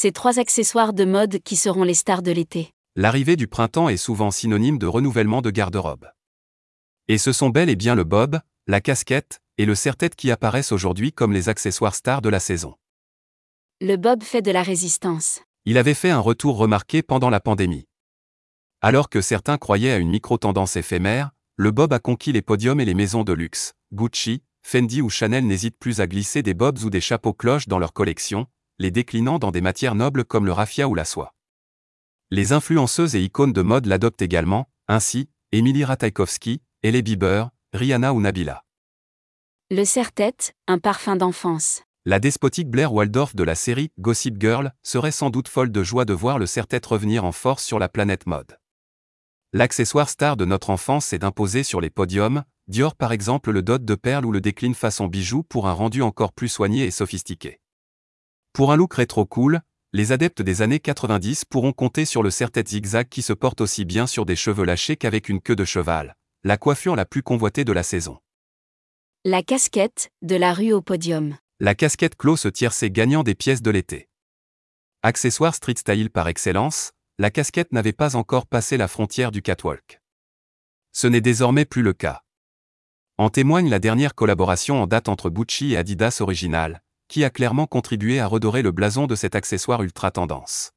ces trois accessoires de mode qui seront les stars de l'été. L'arrivée du printemps est souvent synonyme de renouvellement de garde-robe. Et ce sont bel et bien le bob, la casquette et le serre-tête qui apparaissent aujourd'hui comme les accessoires stars de la saison. Le bob fait de la résistance. Il avait fait un retour remarqué pendant la pandémie. Alors que certains croyaient à une micro-tendance éphémère, le bob a conquis les podiums et les maisons de luxe. Gucci, Fendi ou Chanel n'hésitent plus à glisser des bobs ou des chapeaux cloches dans leur collection, les déclinant dans des matières nobles comme le raffia ou la soie. Les influenceuses et icônes de mode l'adoptent également, ainsi, Emily Ratajkowski, Ellie Bieber, Rihanna ou Nabila. Le serre-tête, un parfum d'enfance. La despotique Blair Waldorf de la série Gossip Girl serait sans doute folle de joie de voir le serre-tête revenir en force sur la planète mode. L'accessoire star de notre enfance c'est d'imposer sur les podiums, Dior par exemple le dot de perles ou le décline façon bijou pour un rendu encore plus soigné et sophistiqué. Pour un look rétro cool, les adeptes des années 90 pourront compter sur le serre-tête zigzag qui se porte aussi bien sur des cheveux lâchés qu'avec une queue de cheval, la coiffure la plus convoitée de la saison. La casquette, de la rue au podium. La casquette close tiercé gagnant des pièces de l'été. Accessoire street style par excellence, la casquette n'avait pas encore passé la frontière du catwalk. Ce n'est désormais plus le cas. En témoigne la dernière collaboration en date entre Gucci et Adidas Original, qui a clairement contribué à redorer le blason de cet accessoire ultra tendance.